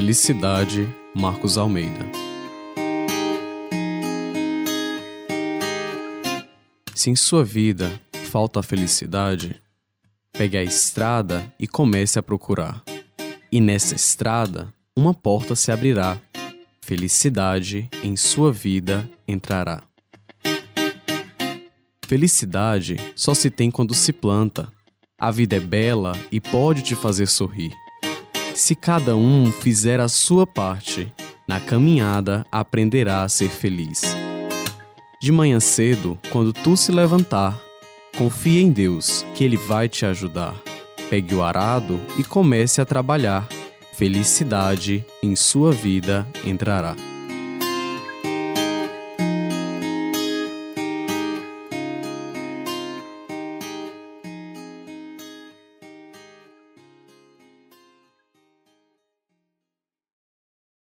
Felicidade, Marcos Almeida. Se em sua vida falta a felicidade, pegue a estrada e comece a procurar. E nessa estrada, uma porta se abrirá. Felicidade em sua vida entrará. Felicidade só se tem quando se planta. A vida é bela e pode te fazer sorrir. Se cada um fizer a sua parte, na caminhada aprenderá a ser feliz. De manhã cedo, quando tu se levantar, confie em Deus, que Ele vai te ajudar. Pegue o arado e comece a trabalhar. Felicidade em sua vida entrará.